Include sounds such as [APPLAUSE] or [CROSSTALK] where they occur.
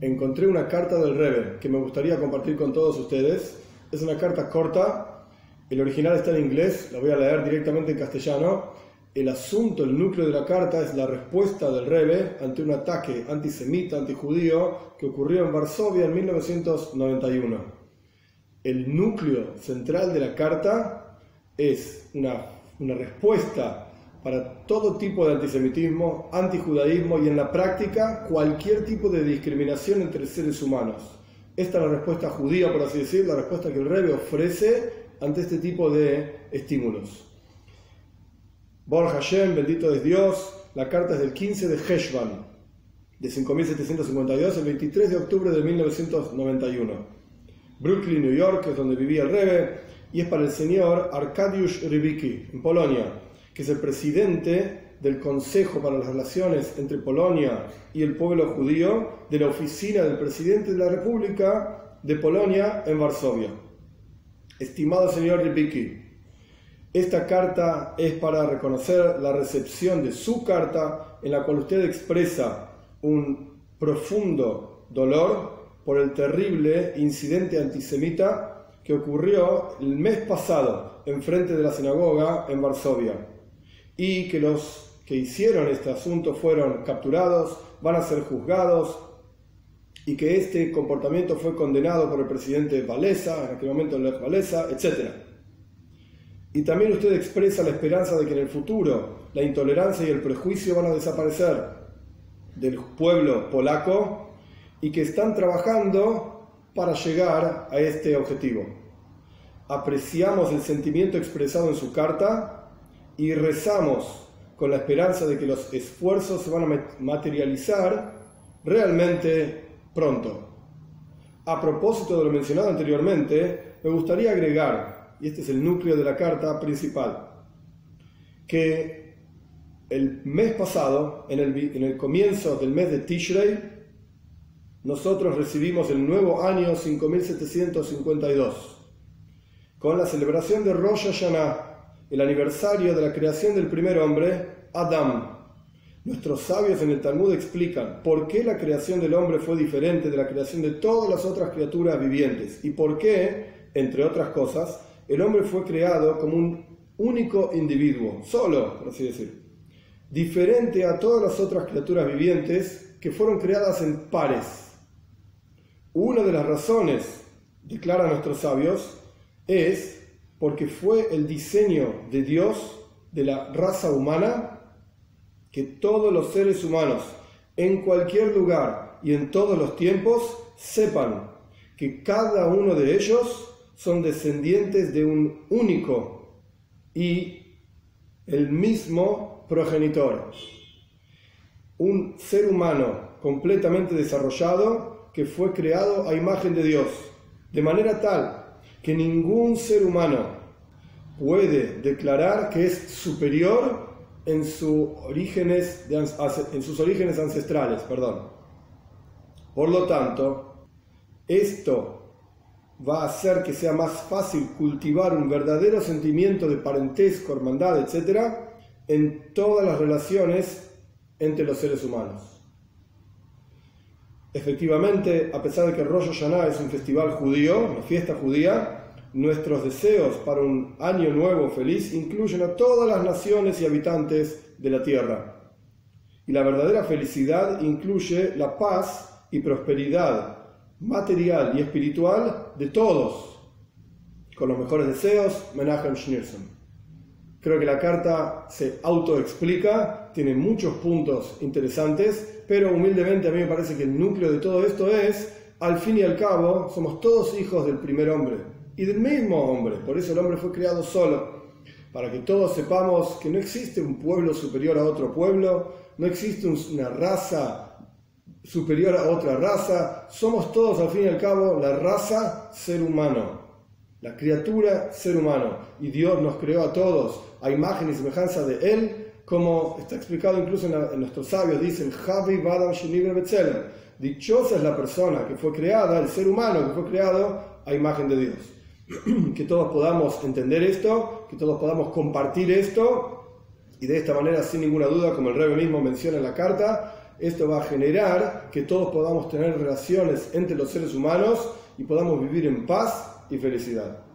encontré una carta del Rebbe que me gustaría compartir con todos ustedes. Es una carta corta, el original está en inglés, la voy a leer directamente en castellano. El asunto, el núcleo de la carta es la respuesta del Rebbe ante un ataque antisemita, antijudío que ocurrió en Varsovia en 1991. El núcleo central de la carta es una, una respuesta para todo tipo de antisemitismo, antijudaísmo y en la práctica cualquier tipo de discriminación entre seres humanos. Esta es la respuesta judía, por así decir, la respuesta que el Rebbe ofrece ante este tipo de estímulos. Bor Hashem, bendito es Dios, la carta es del 15 de Heshvan, de 5752, el 23 de octubre de 1991. Brooklyn, New York, es donde vivía el Rebbe, y es para el señor Arkadiusz Rybicki, en Polonia que es el presidente del Consejo para las Relaciones entre Polonia y el pueblo judío de la oficina del presidente de la República de Polonia en Varsovia. Estimado señor Rybicki, esta carta es para reconocer la recepción de su carta en la cual usted expresa un profundo dolor por el terrible incidente antisemita que ocurrió el mes pasado en frente de la sinagoga en Varsovia y que los que hicieron este asunto fueron capturados, van a ser juzgados y que este comportamiento fue condenado por el presidente Valesa, en aquel momento Lech Valesa, etc. Y también usted expresa la esperanza de que en el futuro la intolerancia y el prejuicio van a desaparecer del pueblo polaco y que están trabajando para llegar a este objetivo. Apreciamos el sentimiento expresado en su carta y rezamos con la esperanza de que los esfuerzos se van a materializar realmente pronto. A propósito de lo mencionado anteriormente, me gustaría agregar, y este es el núcleo de la carta principal, que el mes pasado, en el, en el comienzo del mes de Tishrei, nosotros recibimos el nuevo año 5752, con la celebración de Rosh Hashanah, el aniversario de la creación del primer hombre, Adam. Nuestros sabios en el Talmud explican por qué la creación del hombre fue diferente de la creación de todas las otras criaturas vivientes y por qué, entre otras cosas, el hombre fue creado como un único individuo, solo, por así decir, diferente a todas las otras criaturas vivientes que fueron creadas en pares. Una de las razones, declaran nuestros sabios, es porque fue el diseño de Dios de la raza humana que todos los seres humanos en cualquier lugar y en todos los tiempos sepan que cada uno de ellos son descendientes de un único y el mismo progenitor. Un ser humano completamente desarrollado que fue creado a imagen de Dios, de manera tal que ningún ser humano puede declarar que es superior en, orígenes en sus orígenes ancestrales. Perdón. Por lo tanto, esto va a hacer que sea más fácil cultivar un verdadero sentimiento de parentesco, hermandad, etc., en todas las relaciones entre los seres humanos. Efectivamente, a pesar de que Rosh Hashanah es un festival judío, una fiesta judía, nuestros deseos para un año nuevo feliz incluyen a todas las naciones y habitantes de la tierra. Y la verdadera felicidad incluye la paz y prosperidad material y espiritual de todos. Con los mejores deseos, Menachem Schneerson. Creo que la carta se autoexplica, tiene muchos puntos interesantes, pero humildemente a mí me parece que el núcleo de todo esto es, al fin y al cabo, somos todos hijos del primer hombre. Y del mismo hombre, por eso el hombre fue creado solo, para que todos sepamos que no existe un pueblo superior a otro pueblo, no existe una raza superior a otra raza, somos todos al fin y al cabo la raza ser humano, la criatura ser humano, y Dios nos creó a todos a imagen y semejanza de Él, como está explicado incluso en, nuestros sabios, dicen, Javi Badam Dichosa es la persona que fue creada, el ser humano que fue creado a imagen de Dios. [CLEARS THROAT] que todos podamos entender esto, que todos podamos compartir esto, y de esta manera, sin ninguna duda, como el rey mismo menciona en la carta, Esto va a generar que todos podamos tener relaciones entre los seres humanos y podamos vivir en paz y felicidad.